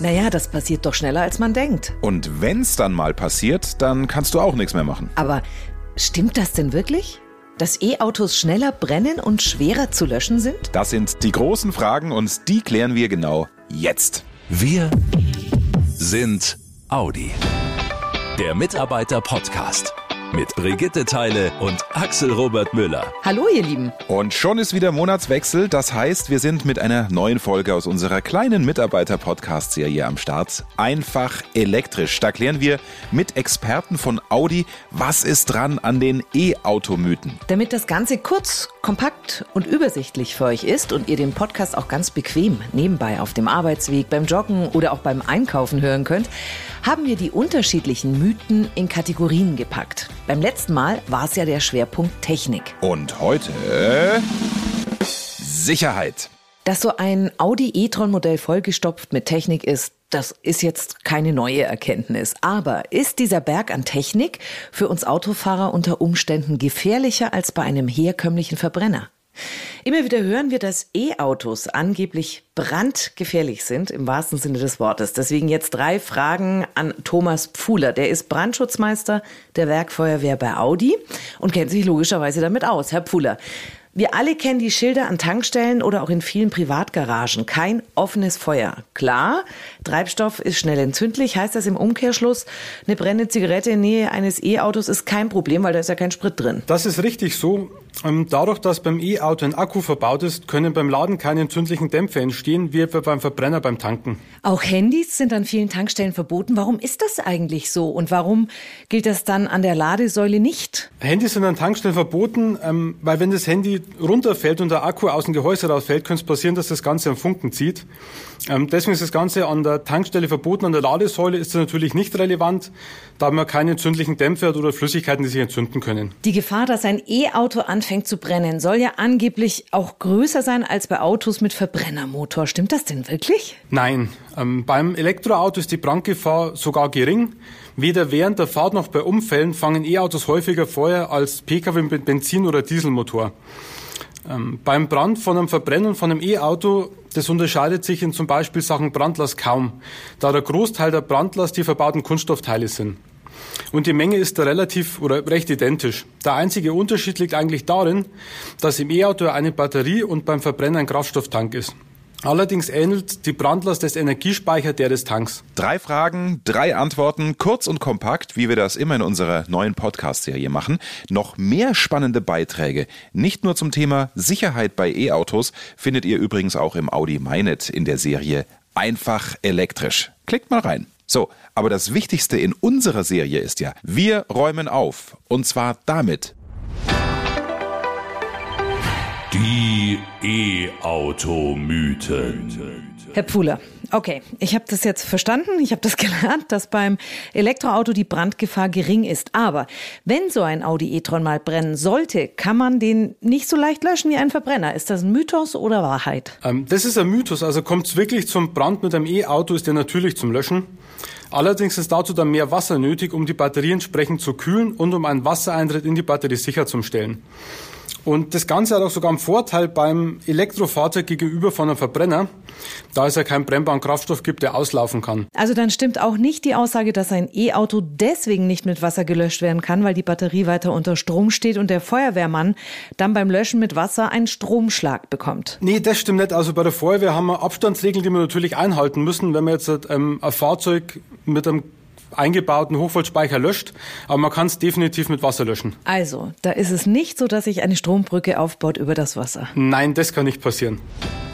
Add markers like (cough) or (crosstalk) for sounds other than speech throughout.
Naja, das passiert doch schneller, als man denkt. Und wenn's dann mal passiert, dann kannst du auch nichts mehr machen. Aber stimmt das denn wirklich? Dass E-Autos schneller brennen und schwerer zu löschen sind? Das sind die großen Fragen und die klären wir genau jetzt. Wir sind Audi. Der Mitarbeiter-Podcast mit Brigitte Teile und Axel Robert Müller. Hallo, ihr Lieben. Und schon ist wieder Monatswechsel. Das heißt, wir sind mit einer neuen Folge aus unserer kleinen Mitarbeiter-Podcast-Serie am Start. Einfach elektrisch. Da klären wir mit Experten von Audi, was ist dran an den E-Automythen. Damit das Ganze kurz, kompakt und übersichtlich für euch ist und ihr den Podcast auch ganz bequem nebenbei auf dem Arbeitsweg, beim Joggen oder auch beim Einkaufen hören könnt, haben wir die unterschiedlichen Mythen in Kategorien gepackt. Beim letzten Mal war es ja der Schwerpunkt Technik. Und heute Sicherheit. Dass so ein Audi e-tron-Modell vollgestopft mit Technik ist, das ist jetzt keine neue Erkenntnis. Aber ist dieser Berg an Technik für uns Autofahrer unter Umständen gefährlicher als bei einem herkömmlichen Verbrenner? Immer wieder hören wir, dass E-Autos angeblich brandgefährlich sind, im wahrsten Sinne des Wortes. Deswegen jetzt drei Fragen an Thomas Pfuhler. Der ist Brandschutzmeister der Werkfeuerwehr bei Audi und kennt sich logischerweise damit aus. Herr Pfuhler, wir alle kennen die Schilder an Tankstellen oder auch in vielen Privatgaragen. Kein offenes Feuer. Klar, Treibstoff ist schnell entzündlich. Heißt das im Umkehrschluss, eine brennende Zigarette in Nähe eines E-Autos ist kein Problem, weil da ist ja kein Sprit drin. Das ist richtig so. Ähm, dadurch, dass beim E-Auto ein Akku verbaut ist, können beim Laden keine entzündlichen Dämpfe entstehen, wie etwa beim Verbrenner beim Tanken. Auch Handys sind an vielen Tankstellen verboten. Warum ist das eigentlich so? Und warum gilt das dann an der Ladesäule nicht? Handys sind an Tankstellen verboten, ähm, weil wenn das Handy runterfällt und der Akku aus dem Gehäuse rausfällt, könnte es passieren, dass das Ganze am Funken zieht. Ähm, deswegen ist das Ganze an der Tankstelle verboten. An der Ladesäule ist es natürlich nicht relevant, da man keine entzündlichen Dämpfe hat oder Flüssigkeiten, die sich entzünden können. Die Gefahr, dass ein E-Auto anfängt zu brennen, soll ja angeblich auch größer sein als bei Autos mit Verbrennermotor. Stimmt das denn wirklich? Nein, ähm, beim Elektroauto ist die Brandgefahr sogar gering. Weder während der Fahrt noch bei Unfällen fangen E-Autos häufiger Feuer als Pkw mit Benzin- oder Dieselmotor. Ähm, beim Brand von einem Verbrenner und von einem E-Auto, das unterscheidet sich in zum Beispiel Sachen Brandlast kaum, da der Großteil der Brandlast die verbauten Kunststoffteile sind. Und die Menge ist da relativ oder recht identisch. Der einzige Unterschied liegt eigentlich darin, dass im E-Auto eine Batterie und beim Verbrenner ein Kraftstofftank ist. Allerdings ähnelt die Brandlast des Energiespeicher der des Tanks. Drei Fragen, drei Antworten, kurz und kompakt, wie wir das immer in unserer neuen Podcast-Serie machen. Noch mehr spannende Beiträge, nicht nur zum Thema Sicherheit bei E-Autos, findet ihr übrigens auch im Audi MyNet in der Serie Einfach elektrisch. Klickt mal rein. So, aber das Wichtigste in unserer Serie ist ja, wir räumen auf. Und zwar damit. Die E-Auto-Mythen. Herr Pfuhler, okay, ich habe das jetzt verstanden, ich habe das (laughs) gelernt, dass beim Elektroauto die Brandgefahr gering ist. Aber wenn so ein Audi e-tron mal brennen sollte, kann man den nicht so leicht löschen wie ein Verbrenner. Ist das ein Mythos oder Wahrheit? Ähm, das ist ein Mythos. Also kommt es wirklich zum Brand mit einem E-Auto, ist der natürlich zum Löschen. Allerdings ist dazu dann mehr Wasser nötig, um die Batterie entsprechend zu kühlen und um einen Wassereintritt in die Batterie sicherzustellen. Und das Ganze hat auch sogar einen Vorteil beim Elektrofahrzeug gegenüber von einem Verbrenner, da es ja keinen brennbaren Kraftstoff gibt, der auslaufen kann. Also dann stimmt auch nicht die Aussage, dass ein E-Auto deswegen nicht mit Wasser gelöscht werden kann, weil die Batterie weiter unter Strom steht und der Feuerwehrmann dann beim Löschen mit Wasser einen Stromschlag bekommt. Nee, das stimmt nicht. Also bei der Feuerwehr haben wir Abstandsregeln, die wir natürlich einhalten müssen, wenn wir jetzt ähm, ein Fahrzeug mit einem eingebauten Hochvoltspeicher löscht, aber man kann es definitiv mit Wasser löschen. Also, da ist es nicht so, dass sich eine Strombrücke aufbaut über das Wasser. Nein, das kann nicht passieren.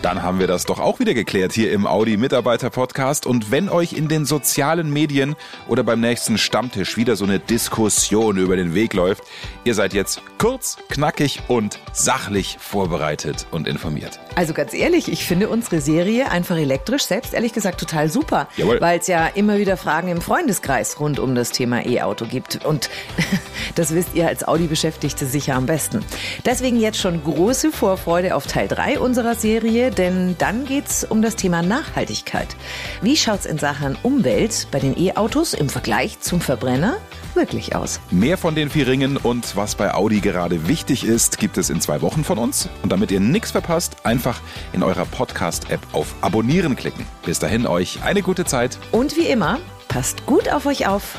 Dann haben wir das doch auch wieder geklärt hier im Audi Mitarbeiter Podcast. Und wenn euch in den sozialen Medien oder beim nächsten Stammtisch wieder so eine Diskussion über den Weg läuft, ihr seid jetzt kurz, knackig und sachlich vorbereitet und informiert. Also ganz ehrlich, ich finde unsere Serie einfach elektrisch selbst ehrlich gesagt total super, Jawohl. weil es ja immer wieder Fragen im Freundeskreis Freundeskreis rund um das Thema E-Auto gibt. Und (laughs) das wisst ihr als Audi-Beschäftigte sicher am besten. Deswegen jetzt schon große Vorfreude auf Teil 3 unserer Serie, denn dann geht's um das Thema Nachhaltigkeit. Wie schaut's in Sachen Umwelt bei den E-Autos im Vergleich zum Verbrenner wirklich aus? Mehr von den vier Ringen und was bei Audi gerade wichtig ist, gibt es in zwei Wochen von uns. Und damit ihr nichts verpasst, einfach in eurer Podcast-App auf Abonnieren klicken. Bis dahin euch eine gute Zeit. Und wie immer, passt gut auf euch auf.